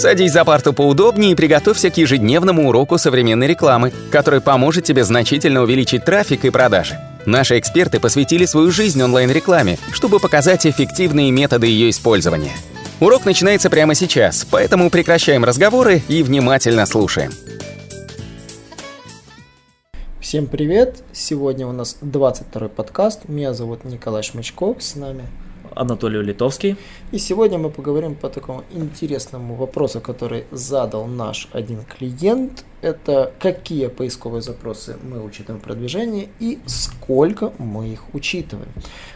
Садись за парту поудобнее и приготовься к ежедневному уроку современной рекламы, который поможет тебе значительно увеличить трафик и продажи. Наши эксперты посвятили свою жизнь онлайн-рекламе, чтобы показать эффективные методы ее использования. Урок начинается прямо сейчас, поэтому прекращаем разговоры и внимательно слушаем. Всем привет! Сегодня у нас 22 подкаст. Меня зовут Николай Шмычков, с нами Анатолий Литовский. И сегодня мы поговорим по такому интересному вопросу, который задал наш один клиент. Это какие поисковые запросы мы учитываем в продвижении и сколько мы их учитываем.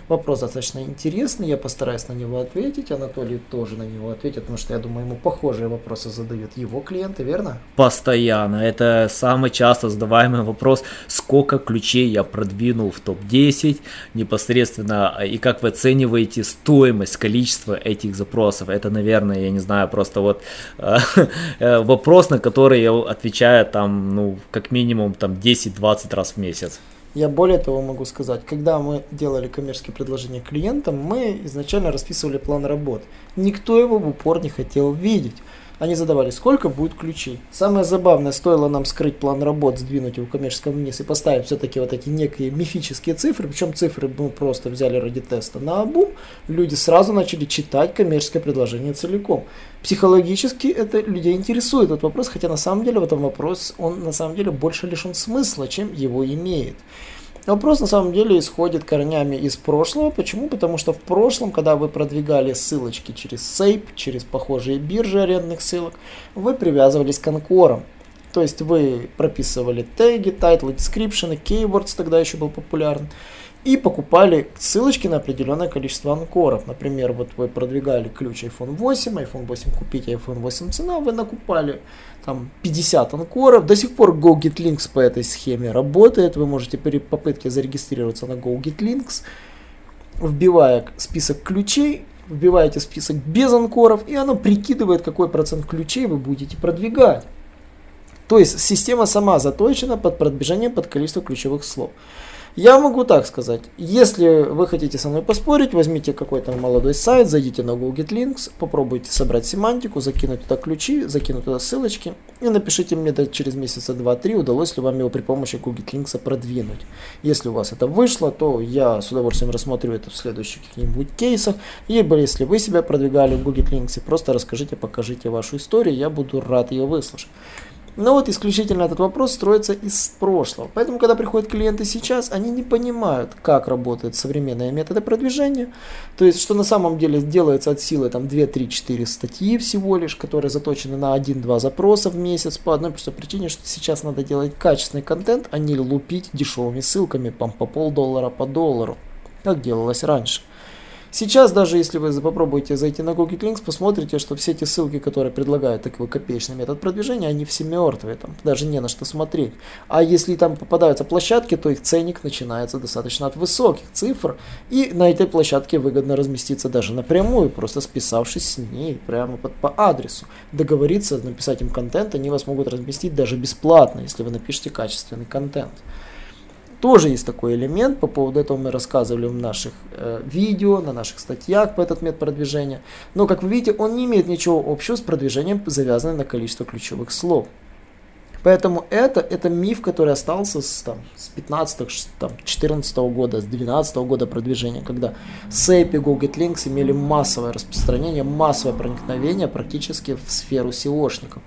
Вопрос достаточно интересный, я постараюсь на него ответить. Анатолий тоже на него ответит, потому что я думаю, ему похожие вопросы задают его клиенты, верно? Постоянно. Это самый часто задаваемый вопрос, сколько ключей я продвинул в топ-10 непосредственно, и как вы оцениваете стоимость, количество этих запросов. Это, наверное, я не знаю, просто вот э, вопрос, на который я отвечаю там, ну, как минимум там 10-20 раз в месяц. Я более того могу сказать, когда мы делали коммерческие предложения клиентам, мы изначально расписывали план работ. Никто его в упор не хотел видеть. Они задавали, сколько будет ключей. Самое забавное, стоило нам скрыть план работ, сдвинуть его коммерческом вниз и поставить все-таки вот эти некие мифические цифры, причем цифры мы просто взяли ради теста на обум, люди сразу начали читать коммерческое предложение целиком. Психологически это людей интересует этот вопрос, хотя на самом деле в этом вопрос, он на самом деле больше лишен смысла, чем его имеет. Вопрос на самом деле исходит корнями из прошлого. Почему? Потому что в прошлом, когда вы продвигали ссылочки через Sape, через похожие биржи арендных ссылок, вы привязывались к анкорам. То есть вы прописывали теги, title ы, description, keywords тогда еще был популярен и покупали ссылочки на определенное количество анкоров. Например, вот вы продвигали ключ iPhone 8, iPhone 8 купить, iPhone 8 цена, вы накупали там 50 анкоров. До сих пор GoGetLinks по этой схеме работает. Вы можете при попытке зарегистрироваться на GoGetLinks, вбивая список ключей, вбиваете список без анкоров, и оно прикидывает, какой процент ключей вы будете продвигать. То есть система сама заточена под продвижение под количество ключевых слов. Я могу так сказать. Если вы хотите со мной поспорить, возьмите какой-то молодой сайт, зайдите на Google Links, попробуйте собрать семантику, закинуть туда ключи, закинуть туда ссылочки и напишите мне через месяца 2-3, удалось ли вам его при помощи Google Links продвинуть. Если у вас это вышло, то я с удовольствием рассмотрю это в следующих каких-нибудь кейсах. Либо если вы себя продвигали в Google Links, просто расскажите, покажите вашу историю, я буду рад ее выслушать. Но вот исключительно этот вопрос строится из прошлого. Поэтому, когда приходят клиенты сейчас, они не понимают, как работают современные методы продвижения. То есть, что на самом деле делается от силы там 2, 3, 4 статьи всего лишь, которые заточены на 1-2 запроса в месяц по одной простой причине, что сейчас надо делать качественный контент, а не лупить дешевыми ссылками по, по полдоллара по доллару, как делалось раньше. Сейчас даже если вы попробуете зайти на Google Links, посмотрите, что все эти ссылки, которые предлагают такой копеечный метод продвижения, они все мертвые, там даже не на что смотреть. А если там попадаются площадки, то их ценник начинается достаточно от высоких цифр, и на этой площадке выгодно разместиться даже напрямую, просто списавшись с ней прямо под, по адресу. Договориться, написать им контент, они вас могут разместить даже бесплатно, если вы напишите качественный контент. Тоже есть такой элемент, по поводу этого мы рассказывали в наших э, видео, на наших статьях по этот метод продвижения. Но, как вы видите, он не имеет ничего общего с продвижением, завязанным на количество ключевых слов. Поэтому это, это миф, который остался с, там, с 15 там, 14 года, с 12 года продвижения, когда SAP и Google Links имели массовое распространение, массовое проникновение практически в сферу SEOшников.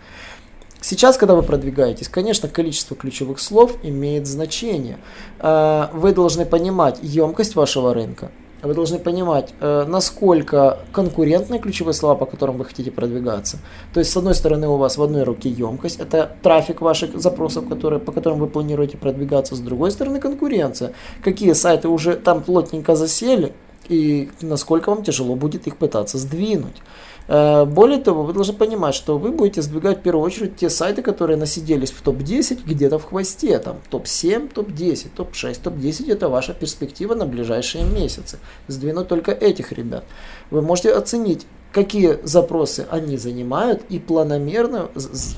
Сейчас, когда вы продвигаетесь, конечно, количество ключевых слов имеет значение. Э, вы должны понимать емкость вашего рынка. Вы должны понимать, э, насколько конкурентны ключевые слова, по которым вы хотите продвигаться. То есть, с одной стороны, у вас в одной руке емкость, это трафик ваших запросов, которые, по которым вы планируете продвигаться. С другой стороны, конкуренция. Какие сайты уже там плотненько засели, и насколько вам тяжело будет их пытаться сдвинуть. Э, более того, вы должны понимать, что вы будете сдвигать в первую очередь те сайты, которые насиделись в топ-10 где-то в хвосте, там топ-7, топ-10, топ-6, топ-10 это ваша перспектива на ближайшие месяцы. Сдвинуть только этих ребят. Вы можете оценить, какие запросы они занимают и планомерно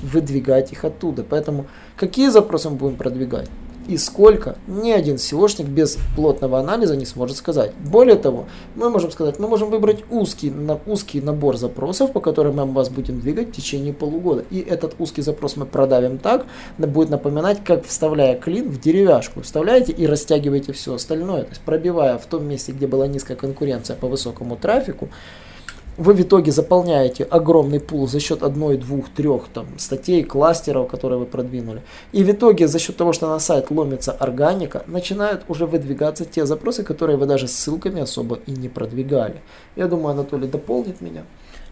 выдвигать их оттуда. Поэтому какие запросы мы будем продвигать? И сколько, ни один SEOшник без плотного анализа не сможет сказать. Более того, мы можем сказать, мы можем выбрать узкий, на, узкий набор запросов, по которым мы вас будем двигать в течение полугода. И этот узкий запрос мы продавим так, будет напоминать, как вставляя клин в деревяшку. Вставляете и растягиваете все остальное. То есть пробивая в том месте, где была низкая конкуренция по высокому трафику, вы в итоге заполняете огромный пул за счет одной, двух, трех там, статей, кластеров, которые вы продвинули. И в итоге за счет того, что на сайт ломится органика, начинают уже выдвигаться те запросы, которые вы даже ссылками особо и не продвигали. Я думаю, Анатолий дополнит меня.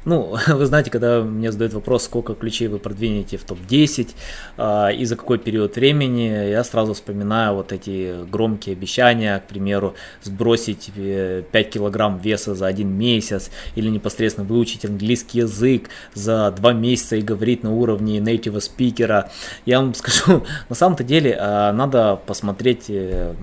Ну, вы знаете, когда мне задают вопрос, сколько ключей вы продвинете в топ-10 э, и за какой период времени, я сразу вспоминаю вот эти громкие обещания, к примеру, сбросить 5 э, килограмм веса за один месяц или непосредственно выучить английский язык за 2 месяца и говорить на уровне native спикера. Я вам скажу, на самом-то деле э, надо посмотреть э,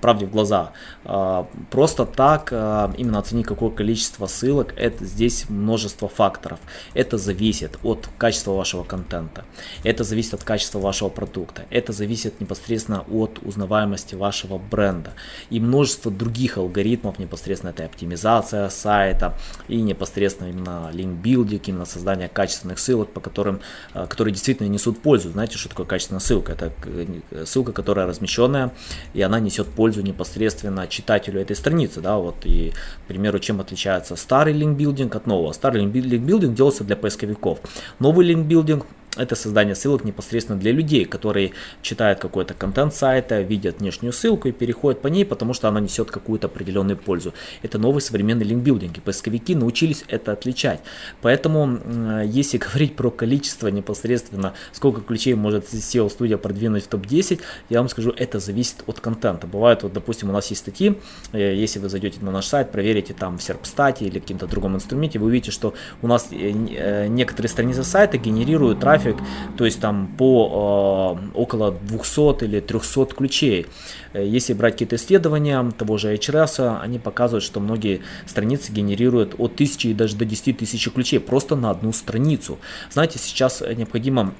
правде в глаза. А, просто так а, именно оценить какое количество ссылок, это здесь множество факторов. Это зависит от качества вашего контента, это зависит от качества вашего продукта, это зависит непосредственно от узнаваемости вашего бренда и множество других алгоритмов, непосредственно это оптимизация сайта и непосредственно именно линкбилдинг, именно создание качественных ссылок, по которым, а, которые действительно несут пользу. Знаете, что такое качественная ссылка? Это э, ссылка, которая размещенная, и она несет пользу непосредственно читателю этой страницы, да, вот и, к примеру, чем отличается старый линкбилдинг от нового. Старый линкбилдинг делался для поисковиков. Новый линкбилдинг это создание ссылок непосредственно для людей, которые читают какой-то контент сайта, видят внешнюю ссылку и переходят по ней, потому что она несет какую-то определенную пользу. Это новый современный линкбилдинг, и поисковики научились это отличать. Поэтому, если говорить про количество непосредственно, сколько ключей может SEO студия продвинуть в топ-10, я вам скажу, это зависит от контента. Бывает, вот, допустим, у нас есть статьи, э, если вы зайдете на наш сайт, проверите там в Serpstat или каким-то другом инструменте, вы увидите, что у нас э, э, некоторые страницы сайта генерируют трафик трафик, то есть там по э, около 200 или 300 ключей. Э, если брать какие-то исследования того же HRS, они показывают, что многие страницы генерируют от 1000 и даже до 10 тысяч ключей просто на одну страницу. Знаете, сейчас необходимо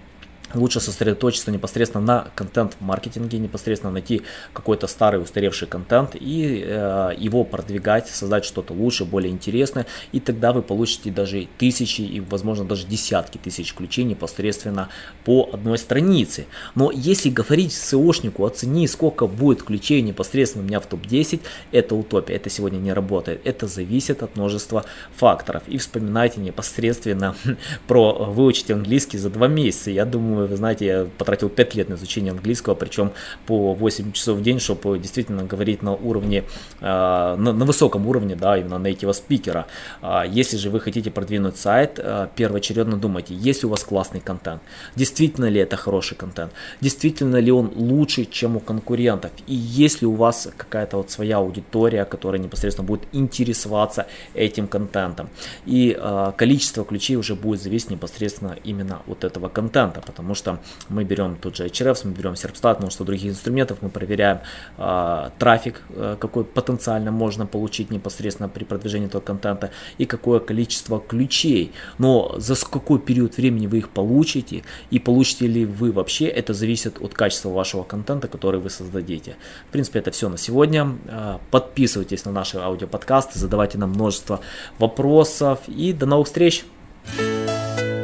лучше сосредоточиться непосредственно на контент-маркетинге, непосредственно найти какой-то старый устаревший контент и э, его продвигать, создать что-то лучше, более интересное, и тогда вы получите даже тысячи и, возможно, даже десятки тысяч ключей непосредственно по одной странице. Но если говорить SEOшнику, оцени, сколько будет ключей непосредственно у меня в топ-10, это утопия, это сегодня не работает, это зависит от множества факторов. И вспоминайте непосредственно про выучить английский за два месяца, я думаю, вы знаете, я потратил 5 лет на изучение английского, причем по 8 часов в день, чтобы действительно говорить на уровне, а, на, на высоком уровне, да, именно native спикера. А, если же вы хотите продвинуть сайт, а, первоочередно думайте, есть у вас классный контент, действительно ли это хороший контент, действительно ли он лучше, чем у конкурентов, и есть ли у вас какая-то вот своя аудитория, которая непосредственно будет интересоваться этим контентом. И количество ключей уже будет зависеть непосредственно именно от этого контента, потому потому что мы берем тот же HRF, мы берем Serpstat, множество других инструментов, мы проверяем э, трафик, э, какой потенциально можно получить непосредственно при продвижении этого контента и какое количество ключей. Но за какой период времени вы их получите и получите ли вы вообще, это зависит от качества вашего контента, который вы создадите. В принципе, это все на сегодня. Э, подписывайтесь на наши аудиоподкасты, задавайте нам множество вопросов и до новых встреч!